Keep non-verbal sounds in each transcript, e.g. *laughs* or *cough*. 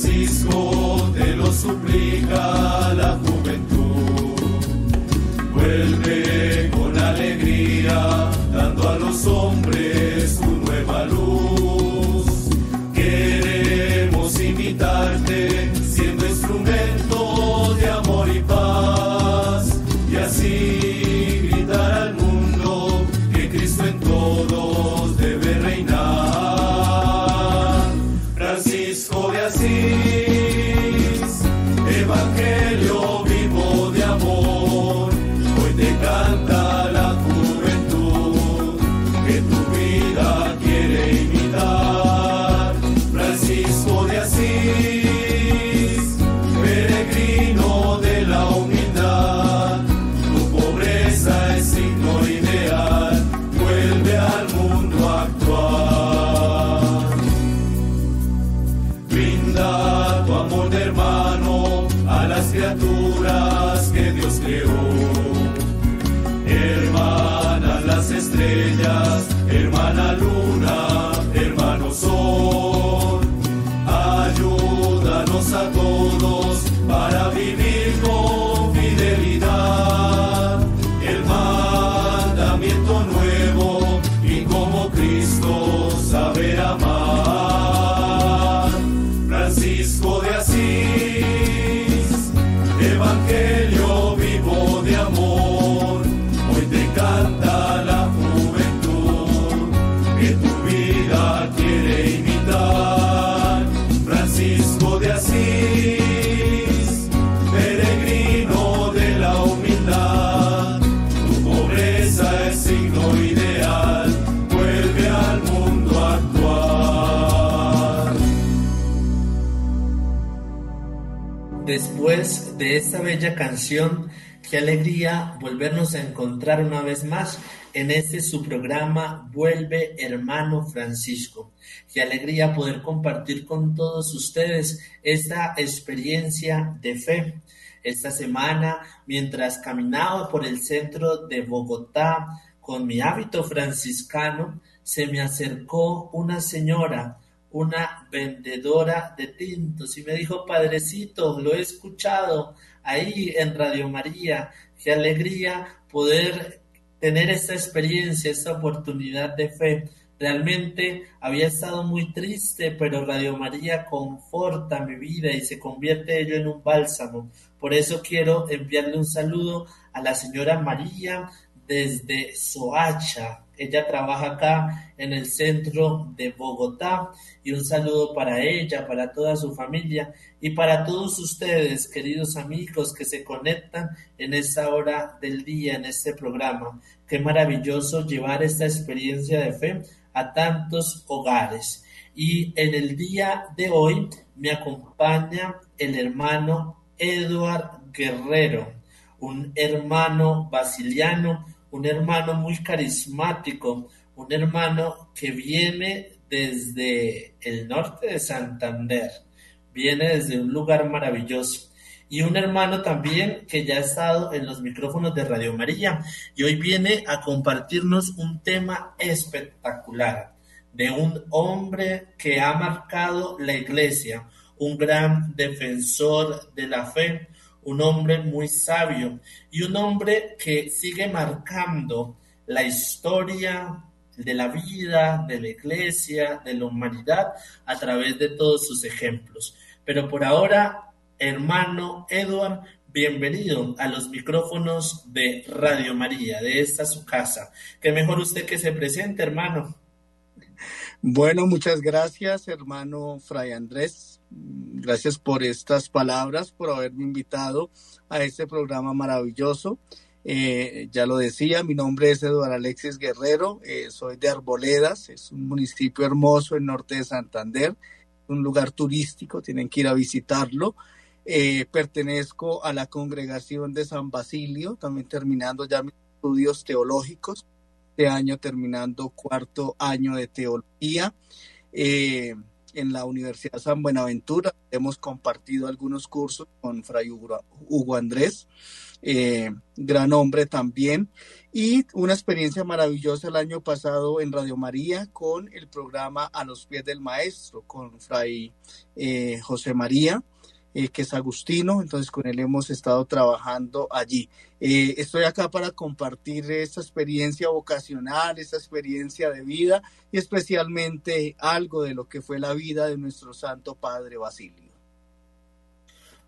Francisco esta bella canción, qué alegría volvernos a encontrar una vez más en este su programa Vuelve Hermano Francisco. Qué alegría poder compartir con todos ustedes esta experiencia de fe. Esta semana, mientras caminaba por el centro de Bogotá con mi hábito franciscano, se me acercó una señora una vendedora de tintos y me dijo, Padrecito, lo he escuchado ahí en Radio María, qué alegría poder tener esta experiencia, esta oportunidad de fe. Realmente había estado muy triste, pero Radio María conforta mi vida y se convierte ello en un bálsamo. Por eso quiero enviarle un saludo a la señora María desde Soacha. Ella trabaja acá en el centro de Bogotá y un saludo para ella, para toda su familia y para todos ustedes, queridos amigos que se conectan en esta hora del día, en este programa. Qué maravilloso llevar esta experiencia de fe a tantos hogares. Y en el día de hoy me acompaña el hermano Eduard Guerrero, un hermano basiliano, un hermano muy carismático, un hermano que viene desde el norte de Santander, viene desde un lugar maravilloso. Y un hermano también que ya ha estado en los micrófonos de Radio María y hoy viene a compartirnos un tema espectacular de un hombre que ha marcado la iglesia, un gran defensor de la fe, un hombre muy sabio y un hombre que sigue marcando la historia de la vida, de la iglesia, de la humanidad a través de todos sus ejemplos. Pero por ahora, hermano Edward, bienvenido a los micrófonos de Radio María, de esta su casa. Que mejor usted que se presente, hermano. Bueno, muchas gracias, hermano Fray Andrés. Gracias por estas palabras, por haberme invitado a este programa maravilloso. Eh, ya lo decía, mi nombre es Eduardo Alexis Guerrero, eh, soy de Arboledas, es un municipio hermoso en norte de Santander, un lugar turístico, tienen que ir a visitarlo. Eh, pertenezco a la congregación de San Basilio, también terminando ya mis estudios teológicos, este año terminando cuarto año de teología. En la Universidad San Buenaventura hemos compartido algunos cursos con Fray Hugo, Hugo Andrés eh, gran hombre también. Y una experiencia maravillosa el año pasado en Radio María con el programa A los pies del maestro, con Fray eh, José María. Eh, que es Agustino, entonces con él hemos estado trabajando allí. Eh, estoy acá para compartir esta experiencia vocacional, esta experiencia de vida y especialmente algo de lo que fue la vida de nuestro Santo Padre Basilio.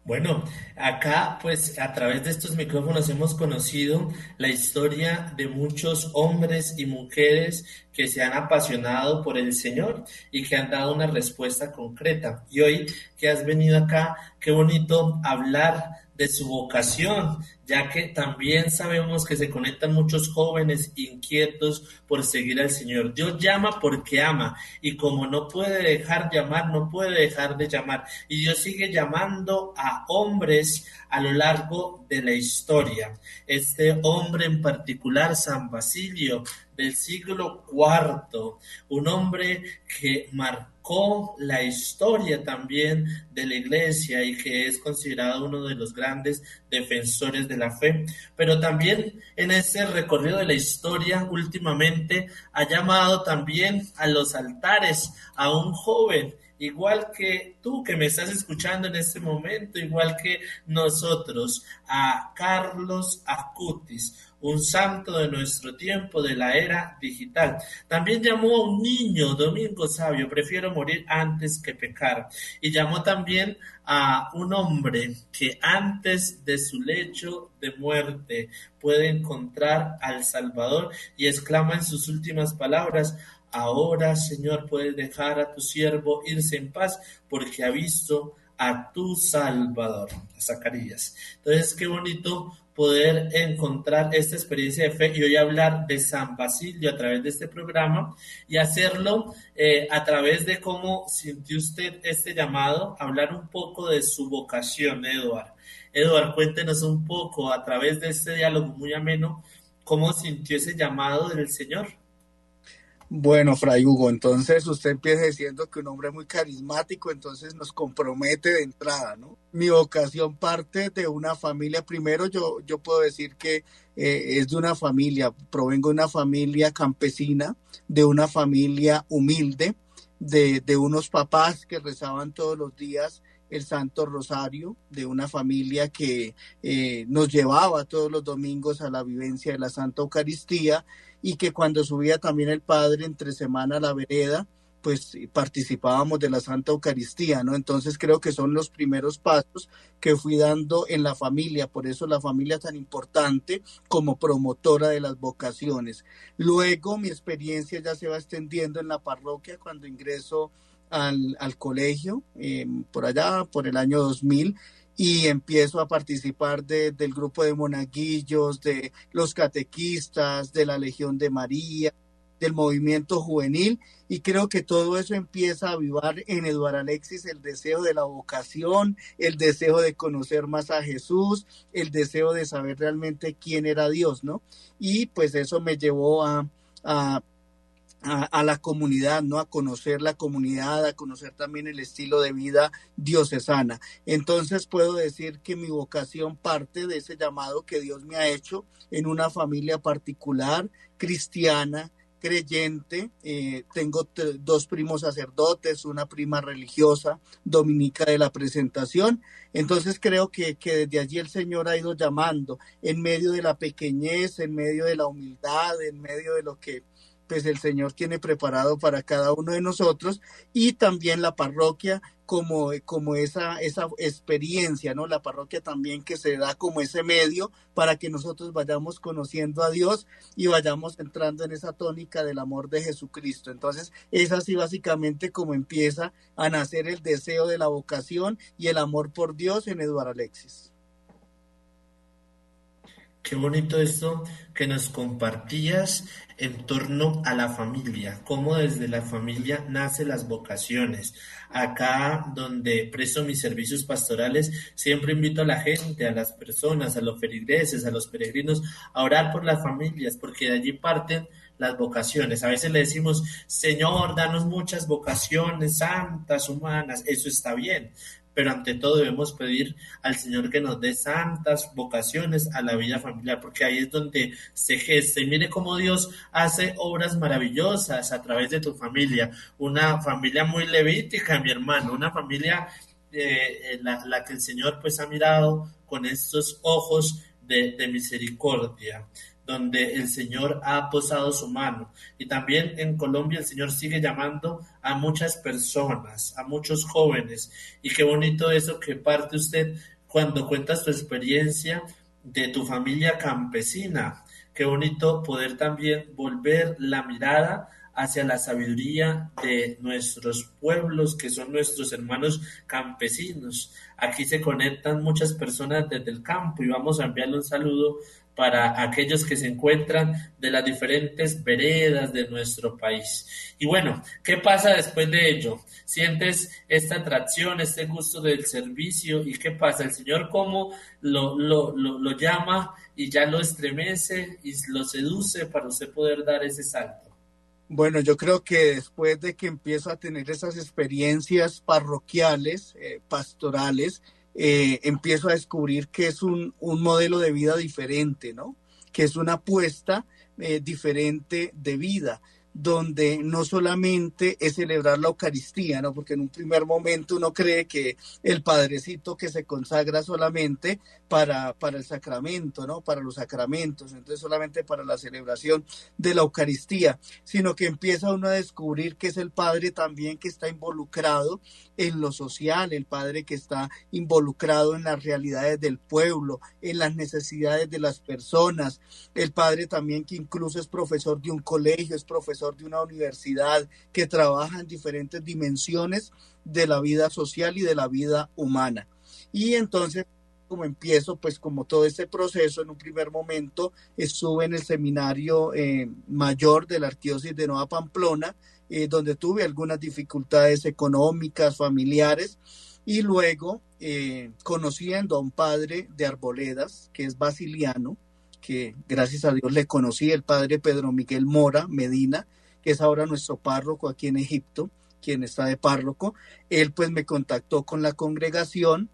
Bueno, acá pues a través de estos micrófonos hemos conocido la historia de muchos hombres y mujeres que se han apasionado por el Señor y que han dado una respuesta concreta. Y hoy que has venido acá, qué bonito hablar de su vocación, ya que también sabemos que se conectan muchos jóvenes inquietos por seguir al Señor. Dios llama porque ama y como no puede dejar llamar, no puede dejar de llamar. Y Dios sigue llamando a hombres a lo largo de la historia. Este hombre en particular, San Basilio, del siglo IV, un hombre que marcó la historia también de la iglesia y que es considerado uno de los grandes defensores de la fe, pero también en ese recorrido de la historia últimamente ha llamado también a los altares a un joven igual que tú que me estás escuchando en este momento, igual que nosotros, a Carlos Acutis, un santo de nuestro tiempo, de la era digital. También llamó a un niño, Domingo Sabio, prefiero morir antes que pecar. Y llamó también a un hombre que antes de su lecho de muerte puede encontrar al Salvador y exclama en sus últimas palabras, Ahora, Señor, puedes dejar a tu siervo irse en paz porque ha visto a tu Salvador, Zacarías. Entonces, qué bonito poder encontrar esta experiencia de fe y hoy hablar de San Basilio a través de este programa y hacerlo eh, a través de cómo sintió usted este llamado, hablar un poco de su vocación, Eduard. Eduard, cuéntenos un poco a través de este diálogo muy ameno, cómo sintió ese llamado del Señor. Bueno, Fray Hugo, entonces usted empieza diciendo que un hombre muy carismático, entonces nos compromete de entrada, ¿no? Mi vocación parte de una familia, primero yo, yo puedo decir que eh, es de una familia, provengo de una familia campesina, de una familia humilde, de, de unos papás que rezaban todos los días el Santo Rosario, de una familia que eh, nos llevaba todos los domingos a la vivencia de la Santa Eucaristía y que cuando subía también el Padre entre semana a la vereda, pues participábamos de la Santa Eucaristía, ¿no? Entonces creo que son los primeros pasos que fui dando en la familia, por eso la familia tan importante como promotora de las vocaciones. Luego mi experiencia ya se va extendiendo en la parroquia cuando ingreso al, al colegio, eh, por allá, por el año 2000, y empiezo a participar de, del grupo de monaguillos, de los catequistas, de la Legión de María, del movimiento juvenil y creo que todo eso empieza a avivar en Eduardo Alexis el deseo de la vocación, el deseo de conocer más a Jesús, el deseo de saber realmente quién era Dios, ¿no? Y pues eso me llevó a, a a, la comunidad, ¿no? A conocer la comunidad, a conocer también el estilo de vida diocesana. Entonces puedo decir que mi vocación parte de ese llamado que Dios me ha hecho en una familia particular, cristiana, creyente. Eh, tengo dos primos sacerdotes, una prima religiosa, dominica de la presentación. Entonces creo que, que desde allí el Señor ha ido llamando en medio de la pequeñez, en medio de la humildad, en medio de lo que pues el Señor tiene preparado para cada uno de nosotros y también la parroquia como, como esa, esa experiencia, ¿no? La parroquia también que se da como ese medio para que nosotros vayamos conociendo a Dios y vayamos entrando en esa tónica del amor de Jesucristo. Entonces, es así básicamente como empieza a nacer el deseo de la vocación y el amor por Dios en Eduardo Alexis. Qué bonito esto que nos compartías en torno a la familia, cómo desde la familia nacen las vocaciones. Acá donde presto mis servicios pastorales, siempre invito a la gente, a las personas, a los feligreses, a los peregrinos, a orar por las familias, porque de allí parten las vocaciones. A veces le decimos, Señor, danos muchas vocaciones santas, humanas, eso está bien, pero ante todo debemos pedir al Señor que nos dé santas vocaciones a la vida familiar, porque ahí es donde se gesta. Y mire cómo Dios hace obras maravillosas a través de tu familia, una familia muy levítica, mi hermano, una familia eh, la, la, que el Señor pues ha mirado con estos ojos de, de misericordia donde el Señor ha posado su mano. Y también en Colombia el Señor sigue llamando a muchas personas, a muchos jóvenes. Y qué bonito eso que parte usted cuando cuentas tu experiencia de tu familia campesina. Qué bonito poder también volver la mirada hacia la sabiduría de nuestros pueblos, que son nuestros hermanos campesinos. Aquí se conectan muchas personas desde el campo y vamos a enviarle un saludo para aquellos que se encuentran de las diferentes veredas de nuestro país. Y bueno, ¿qué pasa después de ello? Sientes esta atracción, este gusto del servicio y qué pasa? El Señor cómo lo, lo, lo, llama y ya lo estremece y lo seduce para usted poder dar ese salto. Bueno, yo creo que después de que empiezo a tener esas experiencias parroquiales, eh, pastorales, eh, empiezo a descubrir que es un, un, modelo de vida diferente, ¿no? Que es una apuesta eh, diferente de vida donde no solamente es celebrar la Eucaristía, ¿no? Porque en un primer momento uno cree que el Padrecito que se consagra solamente para, para el sacramento, ¿no? Para los sacramentos, entonces solamente para la celebración de la Eucaristía, sino que empieza uno a descubrir que es el Padre también que está involucrado en lo social, el Padre que está involucrado en las realidades del pueblo, en las necesidades de las personas, el Padre también que incluso es profesor de un colegio, es profesor de una universidad que trabaja en diferentes dimensiones de la vida social y de la vida humana. Y entonces, como empiezo, pues como todo este proceso, en un primer momento estuve en el seminario eh, mayor de la Arquidiócesis de Nueva Pamplona, eh, donde tuve algunas dificultades económicas, familiares, y luego eh, conociendo a un padre de Arboledas, que es basiliano, que gracias a Dios le conocí, el padre Pedro Miguel Mora Medina, que es ahora nuestro párroco aquí en Egipto, quien está de párroco. Él pues me contactó con la congregación,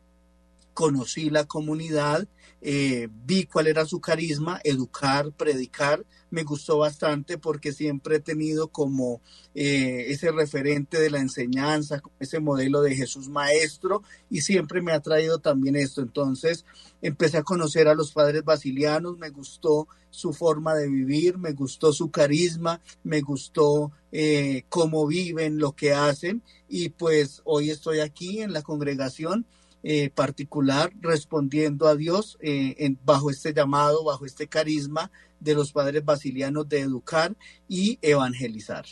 conocí la comunidad, eh, vi cuál era su carisma, educar, predicar, me gustó bastante porque siempre he tenido como eh, ese referente de la enseñanza, ese modelo de Jesús maestro y siempre me ha traído también esto. Entonces empecé a conocer a los padres basilianos, me gustó su forma de vivir, me gustó su carisma, me gustó eh, cómo viven, lo que hacen y pues hoy estoy aquí en la congregación eh, particular respondiendo a Dios eh, bajo este llamado, bajo este carisma de los padres basilianos de educar y evangelizar.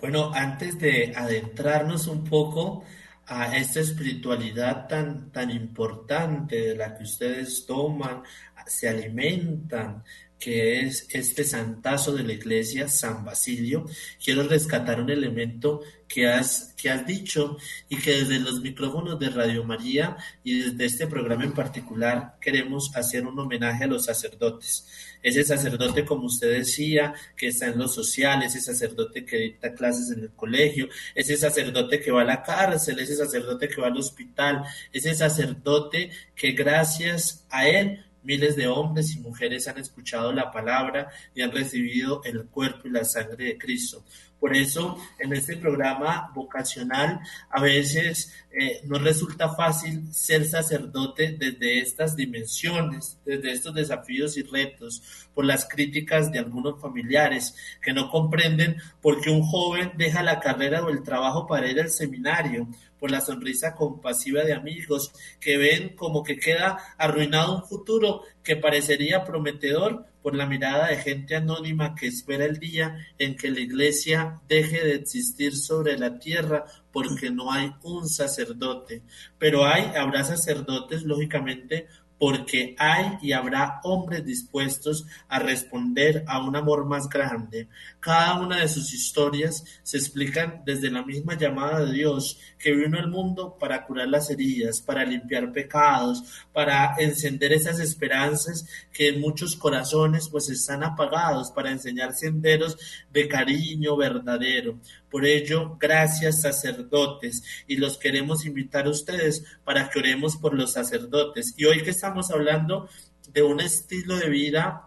Bueno, antes de adentrarnos un poco a esta espiritualidad tan, tan importante de la que ustedes toman, se alimentan, que es este santazo de la iglesia, San Basilio, quiero rescatar un elemento que has, que has dicho y que desde los micrófonos de Radio María y desde este programa en particular queremos hacer un homenaje a los sacerdotes. Ese sacerdote, como usted decía, que está en lo social, ese sacerdote que dicta clases en el colegio, ese sacerdote que va a la cárcel, ese sacerdote que va al hospital, ese sacerdote que gracias a él Miles de hombres y mujeres han escuchado la palabra y han recibido el cuerpo y la sangre de Cristo. Por eso, en este programa vocacional, a veces eh, no resulta fácil ser sacerdote desde estas dimensiones, desde estos desafíos y retos, por las críticas de algunos familiares que no comprenden por qué un joven deja la carrera o el trabajo para ir al seminario, por la sonrisa compasiva de amigos que ven como que queda arruinado un futuro que parecería prometedor por la mirada de gente anónima que espera el día en que la iglesia deje de existir sobre la tierra porque no hay un sacerdote. Pero hay, habrá sacerdotes, lógicamente, porque hay y habrá hombres dispuestos a responder a un amor más grande. Cada una de sus historias se explican desde la misma llamada de Dios que vino al mundo para curar las heridas, para limpiar pecados, para encender esas esperanzas que en muchos corazones pues están apagados, para enseñar senderos de cariño verdadero. Por ello, gracias sacerdotes y los queremos invitar a ustedes para que oremos por los sacerdotes. Y hoy que estamos hablando de un estilo de vida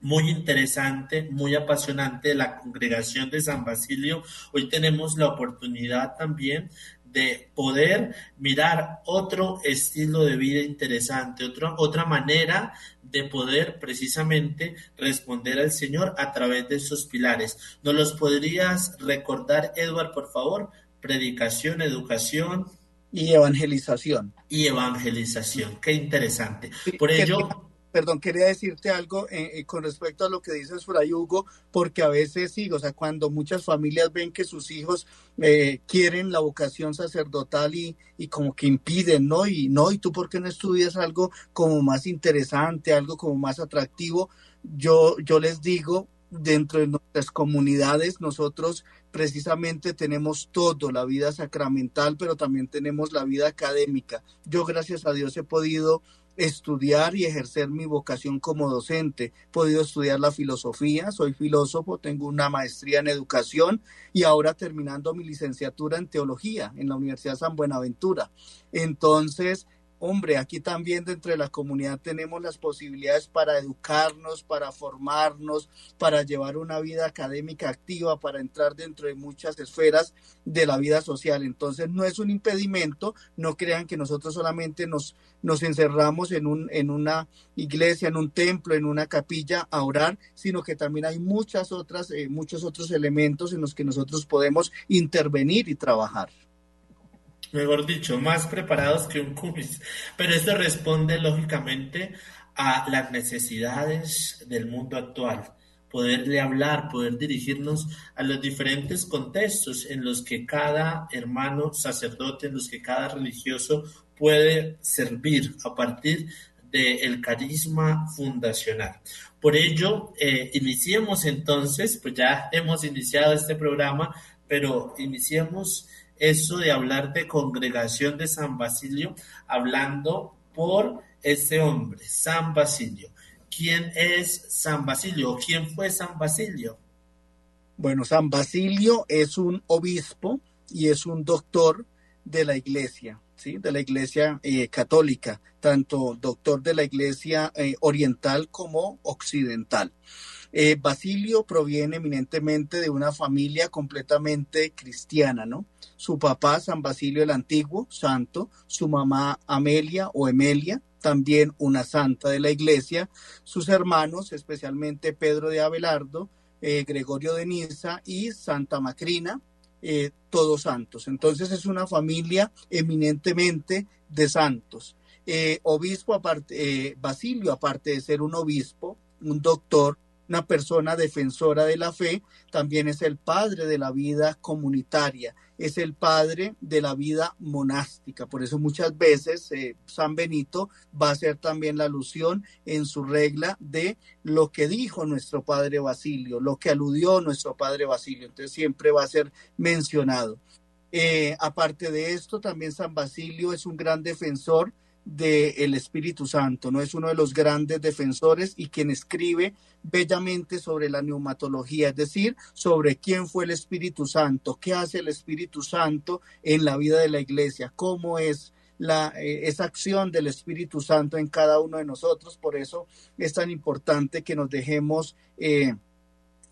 muy interesante, muy apasionante de la congregación de San Basilio. Hoy tenemos la oportunidad también de poder mirar otro estilo de vida interesante, otra, otra manera de poder precisamente responder al Señor a través de esos pilares. ¿Nos los podrías recordar, Edward, por favor? Predicación, educación. Y evangelización. Y evangelización. Qué interesante. Por ello perdón, quería decirte algo eh, eh, con respecto a lo que dices Fray Hugo, porque a veces sí, o sea, cuando muchas familias ven que sus hijos eh, quieren la vocación sacerdotal y, y, como que impiden, ¿no? Y no, ¿y tú por qué no estudias algo como más interesante, algo como más atractivo? Yo, yo les digo, dentro de nuestras comunidades, nosotros precisamente tenemos todo, la vida sacramental, pero también tenemos la vida académica. Yo, gracias a Dios, he podido estudiar y ejercer mi vocación como docente. He podido estudiar la filosofía, soy filósofo, tengo una maestría en educación y ahora terminando mi licenciatura en teología en la Universidad San Buenaventura. Entonces, hombre, aquí también dentro de la comunidad tenemos las posibilidades para educarnos, para formarnos, para llevar una vida académica activa, para entrar dentro de muchas esferas de la vida social. Entonces, no es un impedimento, no crean que nosotros solamente nos, nos encerramos en, un, en una iglesia, en un templo, en una capilla a orar, sino que también hay muchas otras, eh, muchos otros elementos en los que nosotros podemos intervenir y trabajar mejor dicho, más preparados que un cumis. Pero esto responde lógicamente a las necesidades del mundo actual. Poderle hablar, poder dirigirnos a los diferentes contextos en los que cada hermano sacerdote, en los que cada religioso puede servir a partir del carisma fundacional. Por ello, eh, iniciemos entonces, pues ya hemos iniciado este programa, pero iniciemos eso de hablar de congregación de San Basilio, hablando por ese hombre, San Basilio. ¿Quién es San Basilio? ¿Quién fue San Basilio? Bueno, San Basilio es un obispo y es un doctor de la iglesia, ¿sí? De la iglesia eh, católica, tanto doctor de la iglesia eh, oriental como occidental. Eh, Basilio proviene eminentemente de una familia completamente cristiana, ¿no? Su papá, San Basilio el Antiguo, santo, su mamá Amelia o Emelia, también una santa de la iglesia, sus hermanos, especialmente Pedro de Abelardo, eh, Gregorio de Niza y Santa Macrina, eh, todos santos. Entonces es una familia eminentemente de santos. obispo, aparte, Basilio, aparte de ser un obispo, un doctor, una persona defensora de la fe, también es el padre de la vida comunitaria, es el padre de la vida monástica. Por eso muchas veces eh, San Benito va a hacer también la alusión en su regla de lo que dijo nuestro padre Basilio, lo que aludió nuestro padre Basilio. Entonces siempre va a ser mencionado. Eh, aparte de esto, también San Basilio es un gran defensor del Espíritu Santo, no es uno de los grandes defensores y quien escribe bellamente sobre la neumatología, es decir, sobre quién fue el Espíritu Santo, qué hace el Espíritu Santo en la vida de la iglesia, cómo es la, eh, esa acción del Espíritu Santo en cada uno de nosotros. Por eso es tan importante que nos dejemos eh,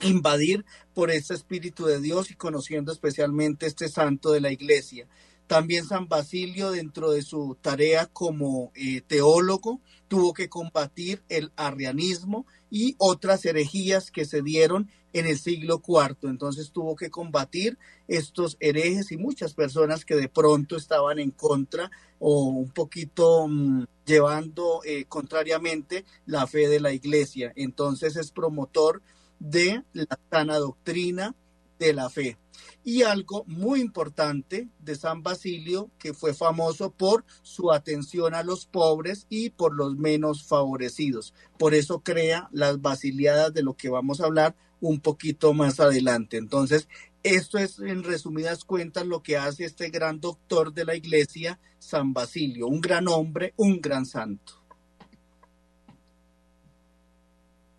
invadir por ese Espíritu de Dios y conociendo especialmente este santo de la iglesia. También San Basilio, dentro de su tarea como eh, teólogo, tuvo que combatir el arrianismo y otras herejías que se dieron en el siglo IV. Entonces tuvo que combatir estos herejes y muchas personas que de pronto estaban en contra o un poquito mm, llevando eh, contrariamente la fe de la iglesia. Entonces es promotor de la sana doctrina de la fe y algo muy importante de San Basilio, que fue famoso por su atención a los pobres y por los menos favorecidos. Por eso crea las basiliadas de lo que vamos a hablar un poquito más adelante. Entonces, esto es en resumidas cuentas lo que hace este gran doctor de la iglesia, San Basilio, un gran hombre, un gran santo.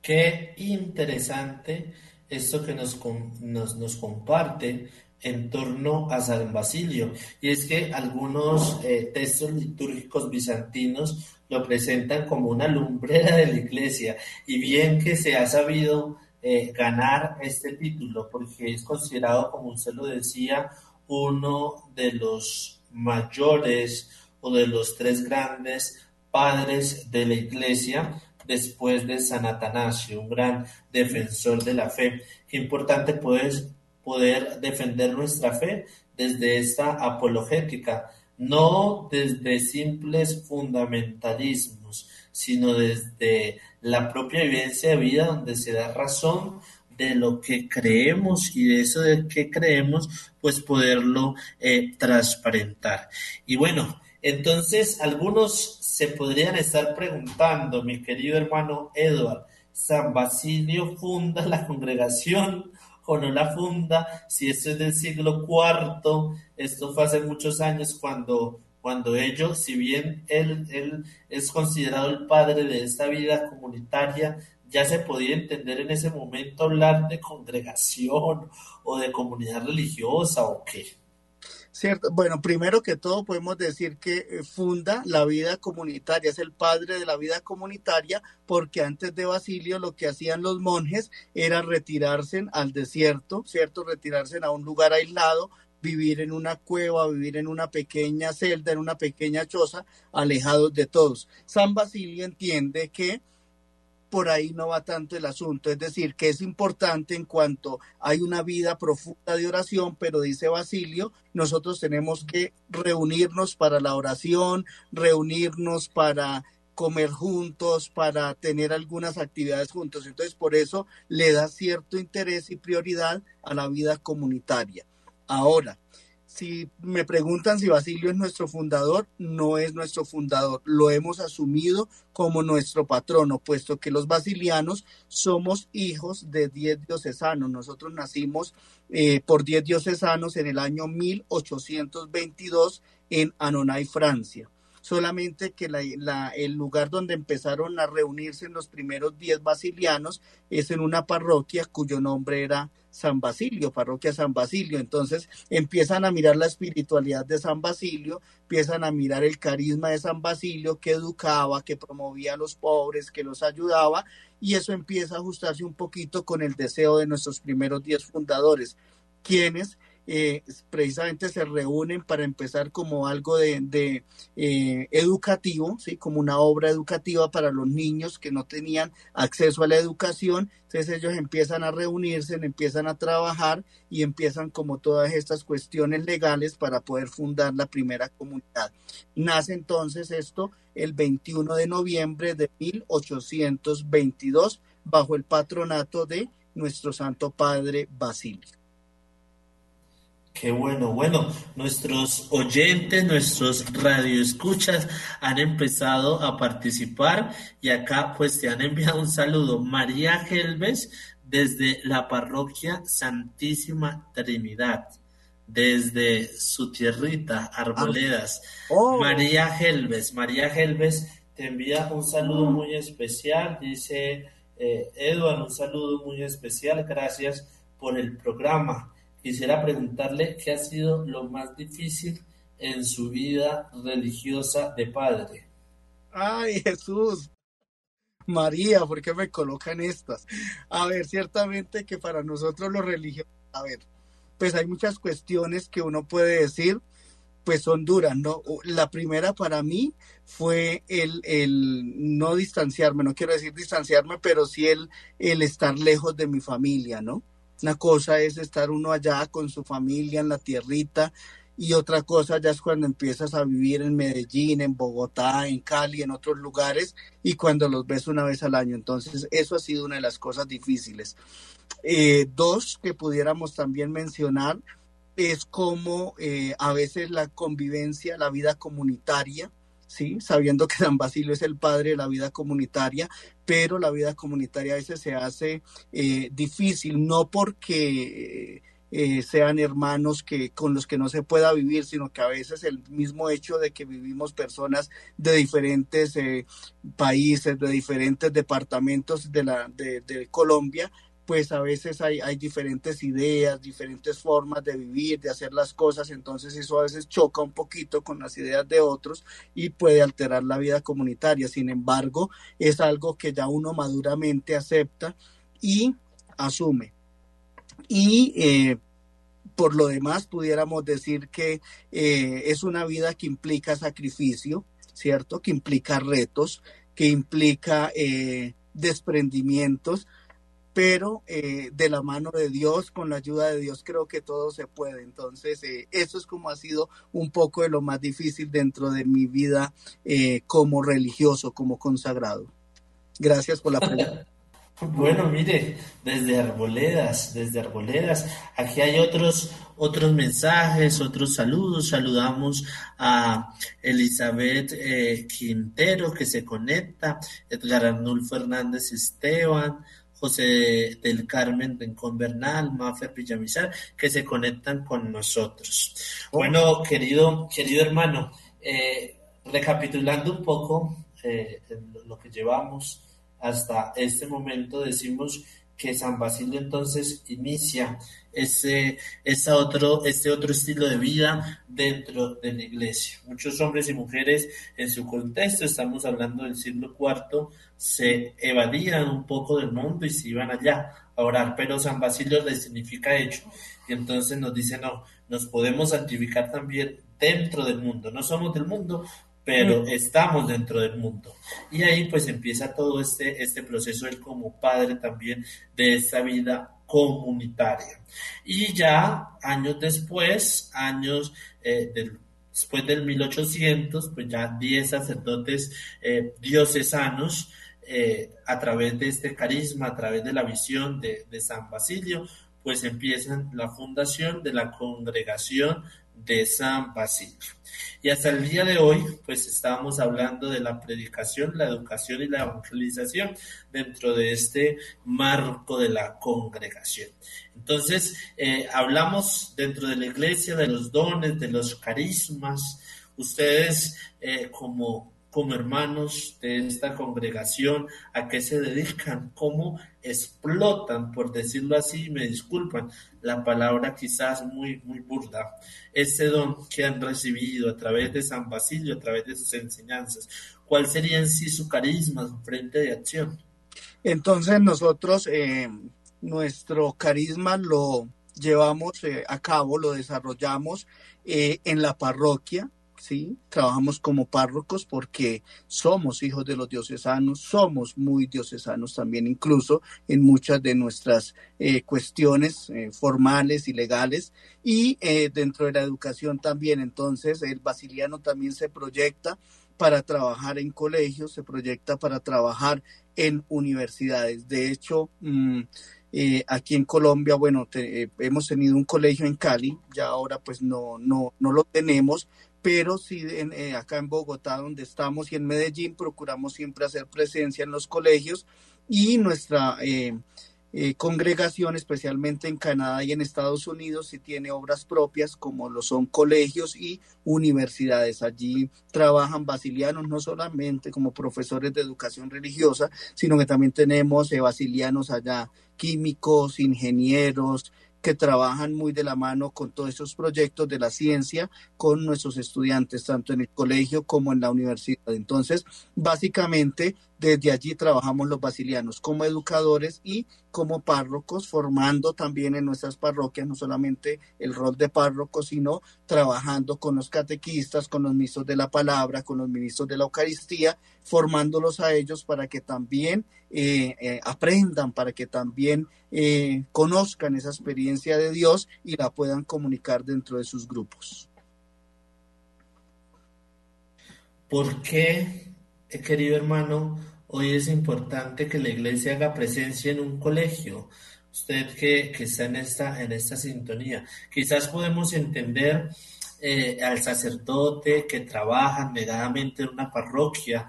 Qué interesante esto que nos, nos, nos comparte en torno a San Basilio. Y es que algunos eh, textos litúrgicos bizantinos lo presentan como una lumbrera *laughs* de la iglesia. Y bien que se ha sabido eh, ganar este título, porque es considerado, como usted lo decía, uno de los mayores o de los tres grandes padres de la iglesia después de San Atanasio, un gran defensor de la fe. Qué importante poder defender nuestra fe desde esta apologética, no desde simples fundamentalismos, sino desde la propia vivencia de vida donde se da razón de lo que creemos y de eso de que creemos, pues poderlo eh, transparentar. Y bueno, entonces algunos se podrían estar preguntando, mi querido hermano Edward, San Basilio funda la congregación o no la funda, si esto es del siglo IV, esto fue hace muchos años cuando, cuando ellos, si bien él, él es considerado el padre de esta vida comunitaria, ya se podía entender en ese momento hablar de congregación o de comunidad religiosa o qué. Cierto. Bueno, primero que todo podemos decir que eh, funda la vida comunitaria, es el padre de la vida comunitaria, porque antes de Basilio lo que hacían los monjes era retirarse al desierto, ¿cierto? Retirarse a un lugar aislado, vivir en una cueva, vivir en una pequeña celda, en una pequeña choza, alejados de todos. San Basilio entiende que por ahí no va tanto el asunto. Es decir, que es importante en cuanto hay una vida profunda de oración, pero dice Basilio, nosotros tenemos que reunirnos para la oración, reunirnos para comer juntos, para tener algunas actividades juntos. Entonces, por eso le da cierto interés y prioridad a la vida comunitaria. Ahora, si me preguntan si Basilio es nuestro fundador, no es nuestro fundador. Lo hemos asumido como nuestro patrono, puesto que los basilianos somos hijos de diez diocesanos. Nosotros nacimos eh, por diez diocesanos en el año 1822 en Anonay, Francia solamente que el lugar donde empezaron a reunirse los primeros diez basilianos es en una parroquia cuyo nombre era San Basilio, parroquia San Basilio. Entonces empiezan a mirar la espiritualidad de San Basilio, empiezan a mirar el carisma de San Basilio que educaba, que promovía a los pobres, que los ayudaba, y eso empieza a ajustarse un poquito con el deseo de nuestros primeros diez fundadores, quienes eh, precisamente se reúnen para empezar como algo de, eh, educativo, ¿sí? como una obra educativa para los niños que no tenían acceso a la educación. Entonces ellos empiezan a reunirse, empiezan a trabajar y empiezan como todas estas cuestiones legales para poder fundar la primera comunidad. Nace entonces esto el 21 de noviembre de 1822 bajo el patronato de nuestro Santo Padre Basilio. Qué bueno, bueno, nuestros oyentes, nuestros radioescuchas han empezado a participar y acá pues te han enviado un saludo. María Gelves desde la parroquia Santísima Trinidad, desde su tierrita, Arboledas. Ah, oh. María Gelves, María Gelves te envía un saludo muy especial, dice eh, Eduardo, un saludo muy especial, gracias por el programa. Quisiera preguntarle qué ha sido lo más difícil en su vida religiosa de padre. Ay, Jesús. María, ¿por qué me colocan estas? A ver, ciertamente que para nosotros los religiosos, a ver, pues hay muchas cuestiones que uno puede decir, pues son duras, ¿no? La primera para mí fue el, el no distanciarme, no quiero decir distanciarme, pero sí el, el estar lejos de mi familia, ¿no? Una cosa es estar uno allá con su familia en la tierrita y otra cosa ya es cuando empiezas a vivir en Medellín, en Bogotá, en Cali, en otros lugares y cuando los ves una vez al año. Entonces, eso ha sido una de las cosas difíciles. Eh, dos que pudiéramos también mencionar es como eh, a veces la convivencia, la vida comunitaria, ¿sí? sabiendo que San Basilio es el padre de la vida comunitaria, pero la vida comunitaria a veces se hace eh, difícil, no porque eh, sean hermanos que con los que no se pueda vivir, sino que a veces el mismo hecho de que vivimos personas de diferentes eh, países, de diferentes departamentos de, la, de, de Colombia, pues a veces hay, hay diferentes ideas, diferentes formas de vivir, de hacer las cosas, entonces eso a veces choca un poquito con las ideas de otros y puede alterar la vida comunitaria. Sin embargo, es algo que ya uno maduramente acepta y asume. Y eh, por lo demás, pudiéramos decir que eh, es una vida que implica sacrificio, ¿cierto? Que implica retos, que implica eh, desprendimientos, pero eh, de la mano de Dios, con la ayuda de Dios, creo que todo se puede. Entonces, eso es como ha sido un poco de lo más difícil dentro de mi vida como religioso, como consagrado. Gracias por la pregunta. *laughs* Bueno, mire, desde Arboledas, desde Arboledas, aquí hay otros, otros mensajes, otros saludos. Saludamos a Elizabeth eh, Quintero que se conecta, Edgar Arnulfo Fernández Esteban, José del Carmen Rincón Bernal, Mafer Villamizar, que se conectan con nosotros. Bueno, querido, querido hermano, eh, recapitulando un poco eh, lo que llevamos hasta este momento decimos que San Basilio entonces inicia ese, ese otro, este otro estilo de vida dentro de la iglesia. Muchos hombres y mujeres en su contexto, estamos hablando del siglo IV, se evadían un poco del mundo y se iban allá a orar, pero San Basilio les significa hecho. Y entonces nos dice, no, nos podemos santificar también dentro del mundo. No somos del mundo, pero mm. estamos dentro del mundo. Y ahí pues empieza todo este, este proceso, él como padre también de esta vida comunitaria. Y ya años después, años eh, después del 1800, pues ya 10 sacerdotes eh, diocesanos, eh, a través de este carisma, a través de la visión de, de San Basilio, pues empiezan la fundación de la congregación de San Basilio. Y hasta el día de hoy, pues estábamos hablando de la predicación, la educación y la evangelización dentro de este marco de la congregación. Entonces, eh, hablamos dentro de la iglesia de los dones, de los carismas. Ustedes eh, como como hermanos de esta congregación, a qué se dedican, cómo explotan, por decirlo así, me disculpan, la palabra quizás muy, muy burda, ese don que han recibido a través de San Basilio, a través de sus enseñanzas. ¿Cuál sería en sí su carisma, frente de acción? Entonces nosotros eh, nuestro carisma lo llevamos eh, a cabo, lo desarrollamos eh, en la parroquia, ¿sí? Trabajamos como párrocos porque somos hijos de los diocesanos, somos muy diocesanos también, incluso en muchas de nuestras eh, cuestiones eh, formales y legales. Y eh, dentro de la educación también, entonces, el basiliano también se proyecta para trabajar en colegios, se proyecta para trabajar en universidades. De hecho, mm, aquí en Colombia, bueno, hemos tenido un colegio en Cali, ya ahora pues no, no, no lo tenemos, pero sí eh, acá en Bogotá donde estamos y en Medellín procuramos siempre hacer presencia en los colegios y nuestra eh, eh, congregación, especialmente en Canadá y en Estados Unidos, sí tiene obras propias como lo son colegios y universidades. Allí trabajan basilianos no solamente como profesores de educación religiosa, sino que también tenemos basilianos allá, químicos, ingenieros, que trabajan muy de la mano con todos esos proyectos de la ciencia con nuestros estudiantes, tanto en el colegio como en la universidad. Entonces, básicamente, desde allí trabajamos los basilianos como educadores y como párrocos, formando también en nuestras parroquias no solamente el rol de párroco, sino trabajando con los catequistas, con los ministros de la palabra, con los ministros de la Eucaristía, formándolos a ellos para que también eh, eh, aprendan, para que también eh, conozcan esa experiencia de Dios y la puedan comunicar dentro de sus grupos. ¿Por qué, querido hermano, hoy es importante que la iglesia haga presencia en un colegio? Usted que, está en esta, en esta sintonía. Quizás podemos entender al sacerdote que trabaja negadamente en una parroquia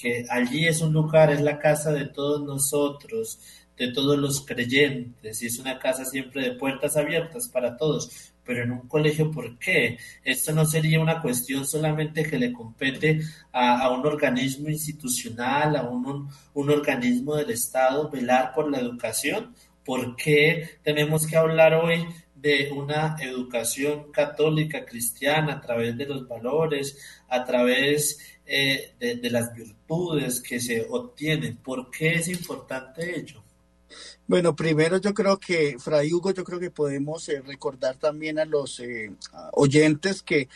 que allí es un lugar, es la casa de todos nosotros, de todos los creyentes, y es una casa siempre de puertas abiertas para todos. Pero en un colegio, ¿por qué? Esto no sería una cuestión solamente que le compete a, un organismo institucional, a un, organismo del Estado, velar por la educación. ¿Por qué tenemos que hablar hoy de una educación católica cristiana a través de los valores, a través eh, de, las virtudes que se obtienen? ¿Por qué es importante ello? Bueno, primero yo creo que, Fray Hugo, yo creo que podemos eh, recordar también a los eh, oyentes que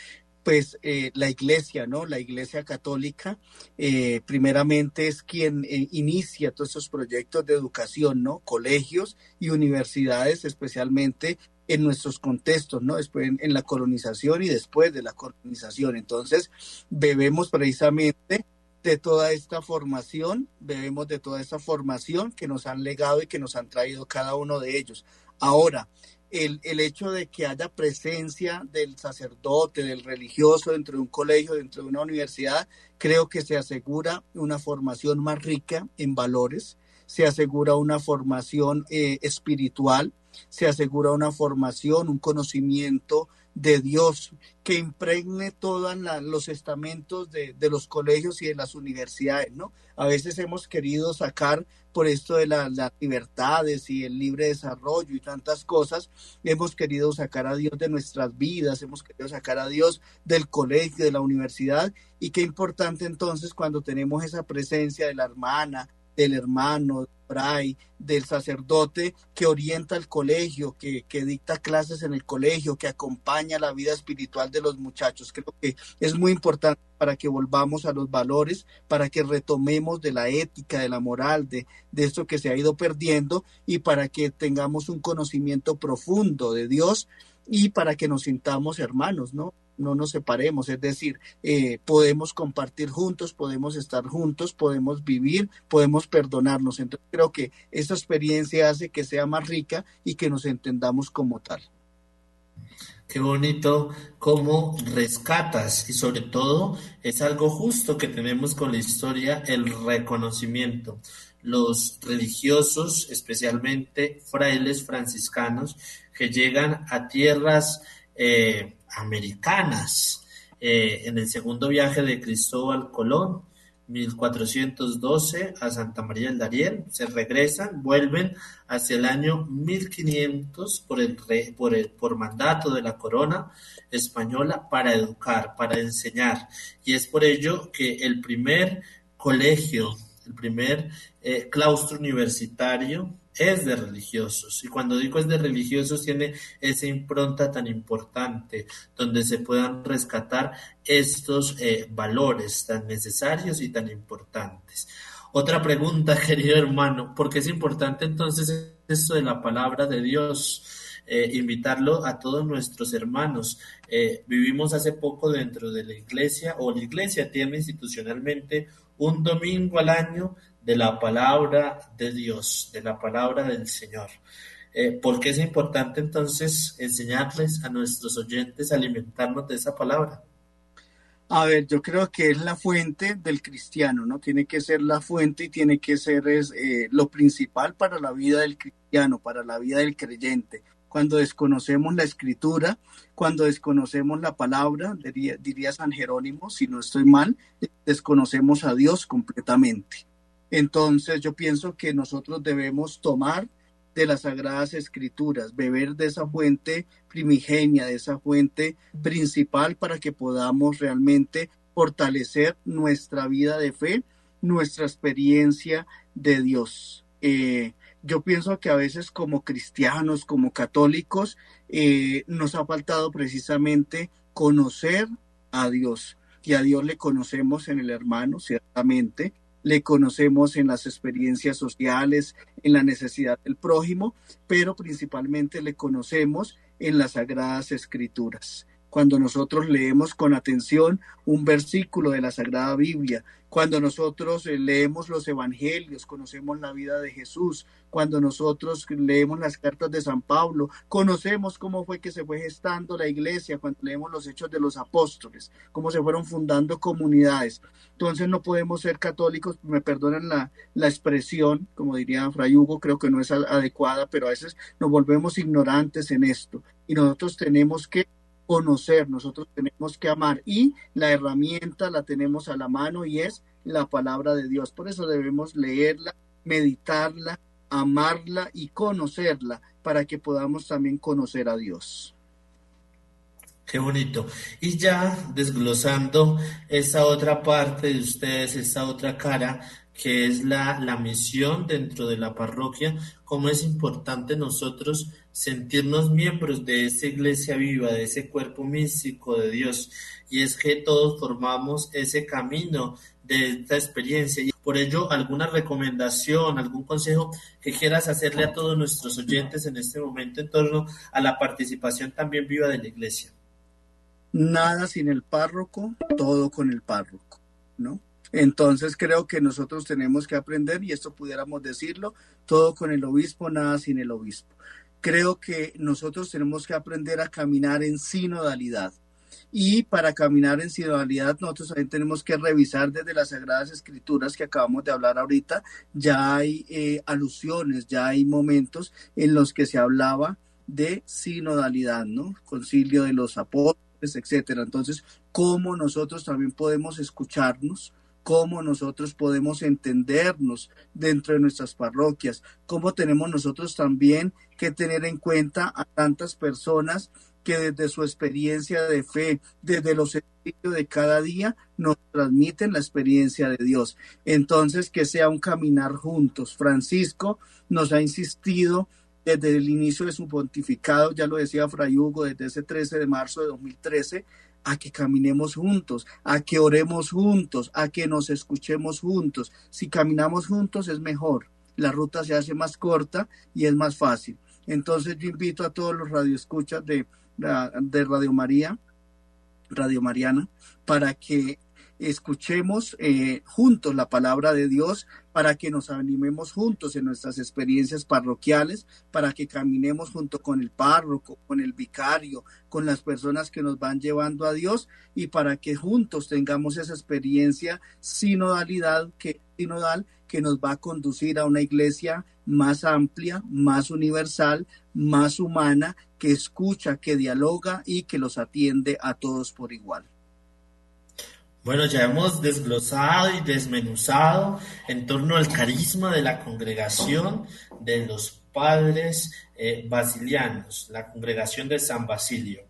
pues eh, la iglesia, ¿no? La iglesia católica, eh, primeramente es quien eh, inicia todos esos proyectos de educación, ¿no? Colegios y universidades, especialmente en nuestros contextos, ¿no? Después en, la colonización y después de la colonización. Entonces, bebemos precisamente de toda esta formación, bebemos de toda esta formación que nos han legado y que nos han traído cada uno de ellos. Ahora, el, el, hecho de que haya presencia del sacerdote, del religioso dentro de un colegio, dentro de una universidad, creo que se asegura una formación más rica en valores, se asegura una formación eh, espiritual, se asegura una formación, un conocimiento de Dios que impregne todos los estamentos de, de, los colegios y de las universidades, ¿no? A veces hemos querido sacar por esto de las libertades y el libre desarrollo y tantas cosas, hemos querido sacar a Dios de nuestras vidas, hemos querido sacar a Dios del colegio, de la universidad, y qué importante entonces cuando tenemos esa presencia de la hermana, del hermano, del sacerdote que orienta el colegio, que, que, dicta clases en el colegio, que acompaña la vida espiritual de los muchachos. Creo que es muy importante para que volvamos a los valores, para que retomemos de la ética, de la moral, de, de esto que se ha ido perdiendo y para que tengamos un conocimiento profundo de Dios y para que nos sintamos hermanos, ¿no? No nos separemos, es decir, eh, podemos compartir juntos, podemos estar juntos, podemos vivir, podemos perdonarnos. Entonces creo que esta experiencia hace que sea más rica y que nos entendamos como tal. Qué bonito cómo rescatas y sobre todo es algo justo que tenemos con la historia, el reconocimiento. Los religiosos, especialmente frailes franciscanos, que llegan a tierras eh, americanas. Eh, en el segundo viaje de Cristóbal Colón, 1412 a Santa María del Darién, se regresan, vuelven hacia el año 1500 por, el, por, el, por mandato de la corona española para educar, para enseñar. Y es por ello que el primer colegio, el primer eh, claustro universitario es de religiosos. Y cuando digo es de religiosos, tiene esa impronta tan importante, donde se puedan rescatar estos eh, valores tan necesarios y tan importantes. Otra pregunta, *laughs* querido hermano, ¿por qué es importante entonces esto de la palabra de Dios? Eh, invitarlo a todos nuestros hermanos. Eh, vivimos hace poco dentro de la iglesia, o la iglesia tiene institucionalmente un domingo al año de la palabra de Dios, de la palabra del Señor. Eh, ¿Por qué es importante entonces enseñarles a nuestros oyentes a alimentarnos de esa palabra? A ver, yo creo que es la fuente del cristiano, ¿no? Tiene que ser la fuente y tiene que ser eh, lo principal para la vida del cristiano, para la vida del creyente. Cuando desconocemos la escritura, cuando desconocemos la palabra, diría San Jerónimo, si no estoy mal, desconocemos a Dios completamente. Entonces yo pienso que nosotros debemos tomar de las sagradas escrituras, beber de esa fuente primigenia, de esa fuente principal para que podamos realmente fortalecer nuestra vida de fe, nuestra experiencia de Dios. Eh, yo pienso que a veces como cristianos, como católicos, eh, nos ha faltado precisamente conocer a Dios. Y a Dios le conocemos en el hermano, ciertamente, le conocemos en las experiencias sociales, en la necesidad del prójimo, pero principalmente le conocemos en las sagradas escrituras cuando nosotros leemos con atención un versículo de la Sagrada Biblia, cuando nosotros eh, leemos los evangelios, conocemos la vida de Jesús, cuando nosotros leemos las cartas de San Pablo, conocemos cómo fue que se fue gestando la iglesia, cuando leemos los hechos de los apóstoles, cómo se fueron fundando comunidades. Entonces no podemos ser católicos, me perdonan la, la expresión, como diría Fray Hugo, creo que no es adecuada, pero a veces nos volvemos ignorantes en esto y nosotros tenemos que conocer, nosotros tenemos que amar y la herramienta la tenemos a la mano y es la palabra de Dios. Por eso debemos leerla, meditarla, amarla y conocerla para que podamos también conocer a Dios. Qué bonito. Y ya desglosando esa otra parte de ustedes, esa otra cara, que es la, la misión dentro de la parroquia, cómo es importante nosotros sentirnos miembros de esa iglesia viva, de ese cuerpo místico de Dios. Y es que todos formamos ese camino de esta experiencia. Y por ello, alguna recomendación, algún consejo que quieras hacerle a todos nuestros oyentes en este momento en torno a la participación también viva de la iglesia. Nada sin el párroco, todo con el párroco, ¿no? Entonces creo que nosotros tenemos que aprender, y esto pudiéramos decirlo, todo con el obispo, nada sin el obispo. Creo que nosotros tenemos que aprender a caminar en sinodalidad. Y para caminar en sinodalidad, nosotros también tenemos que revisar desde las Sagradas Escrituras que acabamos de hablar ahorita, ya hay eh, alusiones, ya hay momentos en los que se hablaba de sinodalidad, ¿no? Concilio de los apóstoles, etcétera. Entonces, ¿cómo nosotros también podemos escucharnos? Cómo nosotros podemos entendernos dentro de nuestras parroquias, cómo tenemos nosotros también que tener en cuenta a tantas personas que desde su experiencia de fe, desde los ejercicios de cada día, nos transmiten la experiencia de Dios. Entonces, que sea un caminar juntos. Francisco nos ha insistido desde el inicio de su pontificado, ya lo decía Fray Hugo, desde ese 13 de marzo de 2013, a que caminemos juntos, a que oremos juntos, a que nos escuchemos juntos. Si caminamos juntos es mejor, la ruta se hace más corta y es más fácil. Entonces yo invito a todos los radioescuchas de, de Radio María, Radio Mariana, para que escuchemos eh, juntos la palabra de Dios, para que nos animemos juntos en nuestras experiencias parroquiales, para que caminemos junto con el párroco, con el vicario, con las personas que nos van llevando a Dios y para que juntos tengamos esa experiencia sinodalidad que sinodal que nos va a conducir a una iglesia más amplia, más universal, más humana, que escucha, que dialoga y que los atiende a todos por igual. Bueno, ya hemos desglosado y desmenuzado en torno al carisma de la congregación de los padres eh, basilianos, la congregación de San Basilio.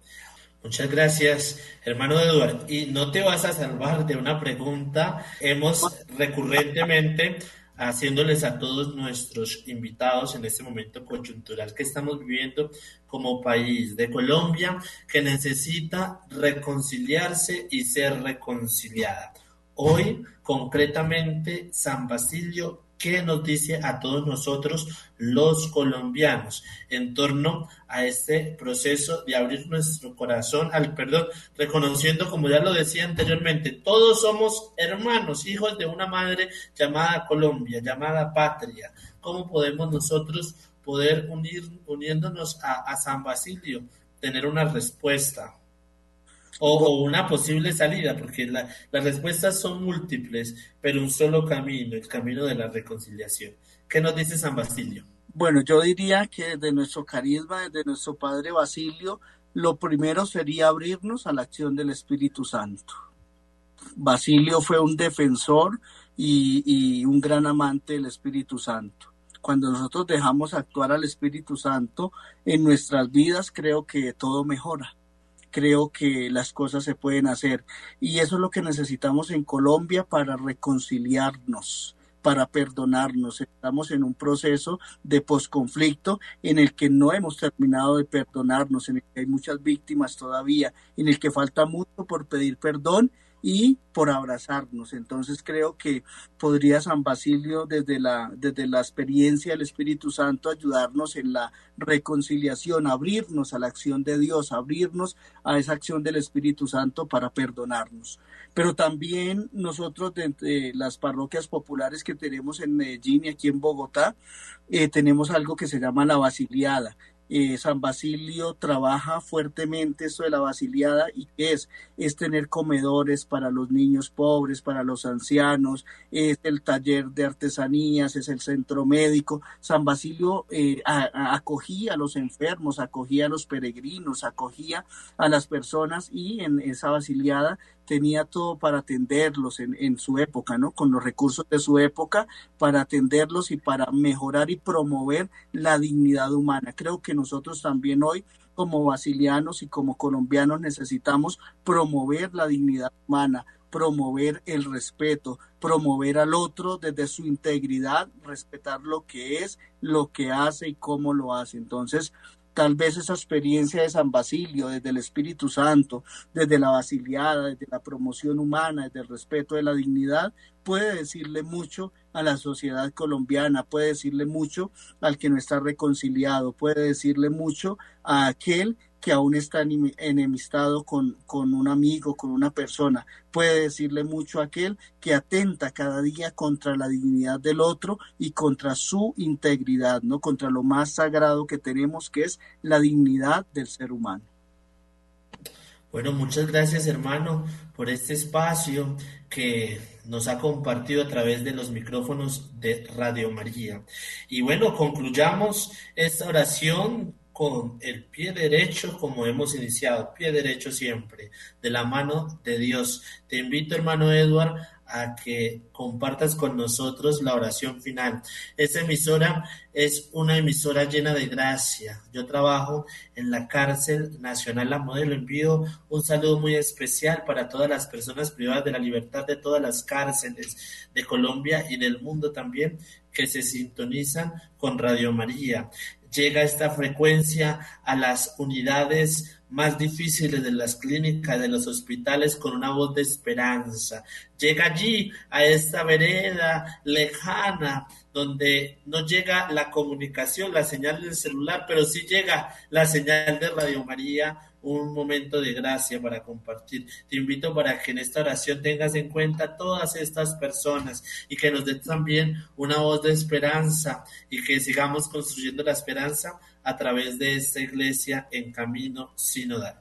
Muchas gracias, hermano Eduardo. Y no te vas a salvar de una pregunta. Hemos recurrentemente haciéndoles a todos nuestros invitados en este momento coyuntural que estamos viviendo como país de Colombia, que necesita reconciliarse y ser reconciliada. Hoy, concretamente, San Basilio qué nos dice a todos nosotros los colombianos en torno a este proceso de abrir nuestro corazón al perdón, reconociendo, como ya lo decía anteriormente, todos somos hermanos, hijos de una madre llamada Colombia, llamada patria. ¿Cómo podemos nosotros poder unir, uniéndonos a, a San Basilio, tener una respuesta? O, una posible salida, porque las respuestas son múltiples, pero un solo camino, el camino de la reconciliación. ¿Qué nos dice San Basilio? Bueno, yo diría que desde nuestro carisma, desde nuestro Padre Basilio, lo primero sería abrirnos a la acción del Espíritu Santo. Basilio fue un defensor y, y un gran amante del Espíritu Santo cuando nosotros dejamos actuar al Espíritu Santo en nuestras vidas, creo que todo mejora creo que las cosas se pueden hacer. Y eso es lo que necesitamos en Colombia para reconciliarnos para perdonarnos. Estamos en un proceso de posconflicto en el que no hemos terminado de perdonarnos, en el que hay muchas víctimas todavía, en el que falta mucho por pedir perdón y por abrazarnos. Entonces creo que podría San Basilio desde la, desde la experiencia del Espíritu Santo ayudarnos en la reconciliación, abrirnos a la acción de Dios, abrirnos a esa acción del Espíritu Santo para perdonarnos. Pero también nosotros de, las parroquias populares que tenemos en Medellín y aquí en Bogotá, eh, tenemos algo que se llama la basiliada eh, San Basilio trabaja fuertemente esto de la basiliada y es, es tener comedores para los niños pobres, para los ancianos, es el taller de artesanías, es el centro médico. San Basilio eh, acogía a los enfermos, acogía a los peregrinos, acogía a las personas y en esa basiliada tenía todo para atenderlos en, en, su época, ¿no? Con los recursos de su época para atenderlos y para mejorar y promover la dignidad humana. Creo que nosotros también hoy como basilianos y como colombianos necesitamos promover la dignidad humana, promover el respeto, promover al otro desde su integridad, respetar lo que es, lo que hace y cómo lo hace. Entonces, tal vez esa experiencia de San Basilio, desde el Espíritu Santo, desde la basiliada, desde la promoción humana, desde el respeto de la dignidad, puede decirle mucho a la sociedad colombiana, puede decirle mucho al que no está reconciliado, puede decirle mucho a aquel que aún está enemistado con, con un amigo, con una persona. Puede decirle mucho a aquel que atenta cada día contra la dignidad del otro y contra su integridad, ¿no? Contra lo más sagrado que tenemos, que es la dignidad del ser humano. Bueno, muchas gracias hermano por este espacio que nos ha compartido a través de los micrófonos de Radio María. Y bueno, concluyamos esta oración con el pie derecho como hemos iniciado, pie derecho siempre, de la mano de Dios. Te invito, hermano Edward, a que compartas con nosotros la oración final. Esta emisora es una emisora llena de gracia. Yo trabajo en la cárcel nacional La Modelo. Envío un saludo muy especial para todas las personas privadas de la libertad de todas las cárceles de Colombia y del mundo también que se sintonizan con Radio María llega esta frecuencia a las unidades más difíciles de las clínicas, de los hospitales, con una voz de esperanza. Llega allí, a esta vereda lejana, donde no llega la comunicación, la señal del celular, pero sí llega la señal de Radio María un momento de gracia para compartir. Te invito para que en esta oración tengas en cuenta todas estas personas y que nos des también una voz de esperanza y que sigamos construyendo la esperanza a través de esta iglesia en camino sinodal.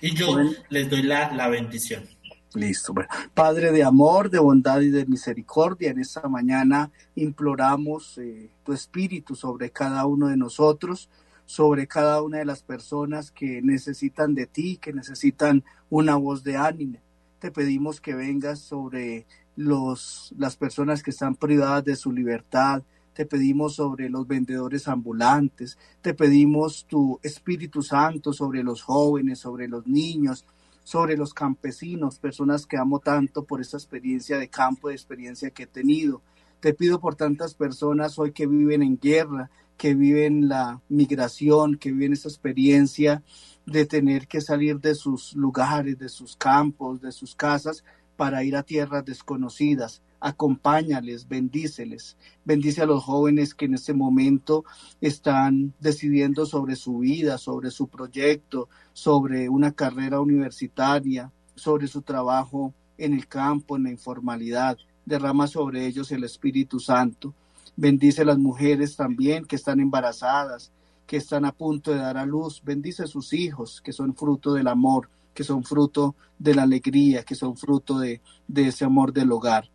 Y yo les doy la, la bendición. Listo. Bueno, Padre de amor, de bondad y de misericordia, en esta mañana imploramos eh, tu espíritu sobre cada uno de nosotros sobre cada una de las personas que necesitan de ti, que necesitan una voz de ánimo. Te pedimos que vengas sobre los, las personas que están privadas de su libertad, te pedimos sobre los vendedores ambulantes, te pedimos tu Espíritu Santo sobre los jóvenes, sobre los niños, sobre los campesinos, personas que amo tanto por esta experiencia de campo, de experiencia que he tenido. Te pido por tantas personas hoy que viven en guerra, que viven la migración, que viven esa experiencia de tener que salir de sus lugares, de sus campos, de sus casas, para ir a tierras desconocidas. Acompáñales, bendíceles. Bendice a los jóvenes que en este momento están decidiendo sobre su vida, sobre su proyecto, sobre una carrera universitaria, sobre su trabajo en el campo, en la informalidad. Derrama sobre ellos el Espíritu Santo Bendice las mujeres también que están embarazadas, que están a punto de dar a luz. Bendice a sus hijos, que son fruto del amor, que son fruto de la alegría, que son fruto de, de ese amor del hogar.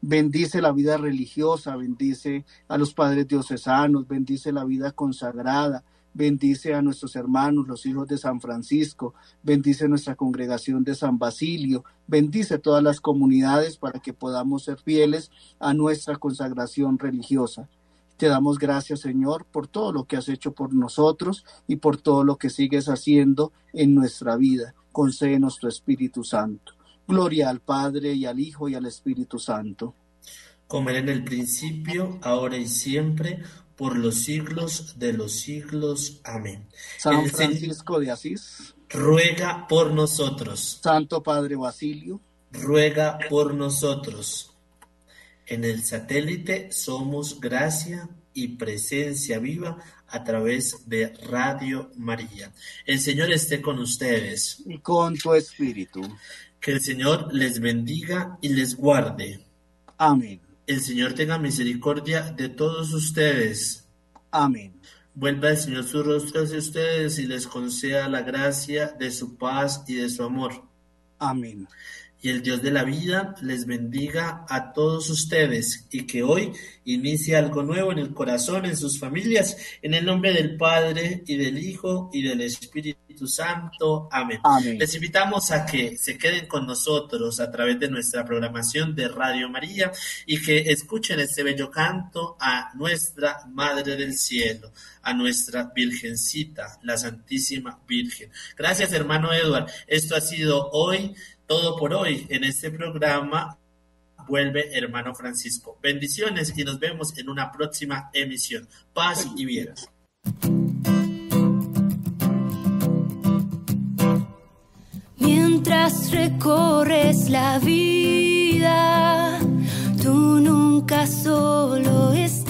Bendice la vida religiosa, bendice a los padres diocesanos, bendice la vida consagrada, bendice a nuestros hermanos, los hijos de San Francisco, bendice nuestra congregación de San Basilio, bendice todas las comunidades para que podamos ser fieles a nuestra consagración religiosa. Te damos gracias, Señor, por todo lo que has hecho por nosotros y por todo lo que sigues haciendo en nuestra vida. Concédenos tu Espíritu Santo. Gloria al Padre y al Hijo y al Espíritu Santo. Como en el principio, ahora y siempre, por los siglos de los siglos. Amén. San Francisco de Asís, ruega por nosotros. Santo Padre Basilio, ruega por nosotros. En el satélite somos gracia y presencia viva a través de Radio María. El Señor esté con ustedes. Y con tu espíritu. Que el Señor les bendiga y les guarde. Amén. El Señor tenga misericordia de todos ustedes. Amén. Vuelva el Señor su rostro hacia ustedes y les conceda la gracia de su paz y de su amor. Amén. Y el Dios de la vida les bendiga a todos ustedes y que hoy inicie algo nuevo en el corazón, en sus familias, en el nombre del Padre y del Hijo y del Espíritu Santo. Amén. Les invitamos a que se queden con nosotros a través de nuestra programación de Radio María y que escuchen este bello canto a nuestra Madre del Cielo, a nuestra Virgencita, la Santísima Virgen. Gracias, hermano Edward. Esto ha sido hoy todo por hoy en este programa. Vuelve hermano Francisco. Bendiciones y nos vemos en una próxima emisión. Paz y bien. Mientras recorres la vida, tú nunca solo estás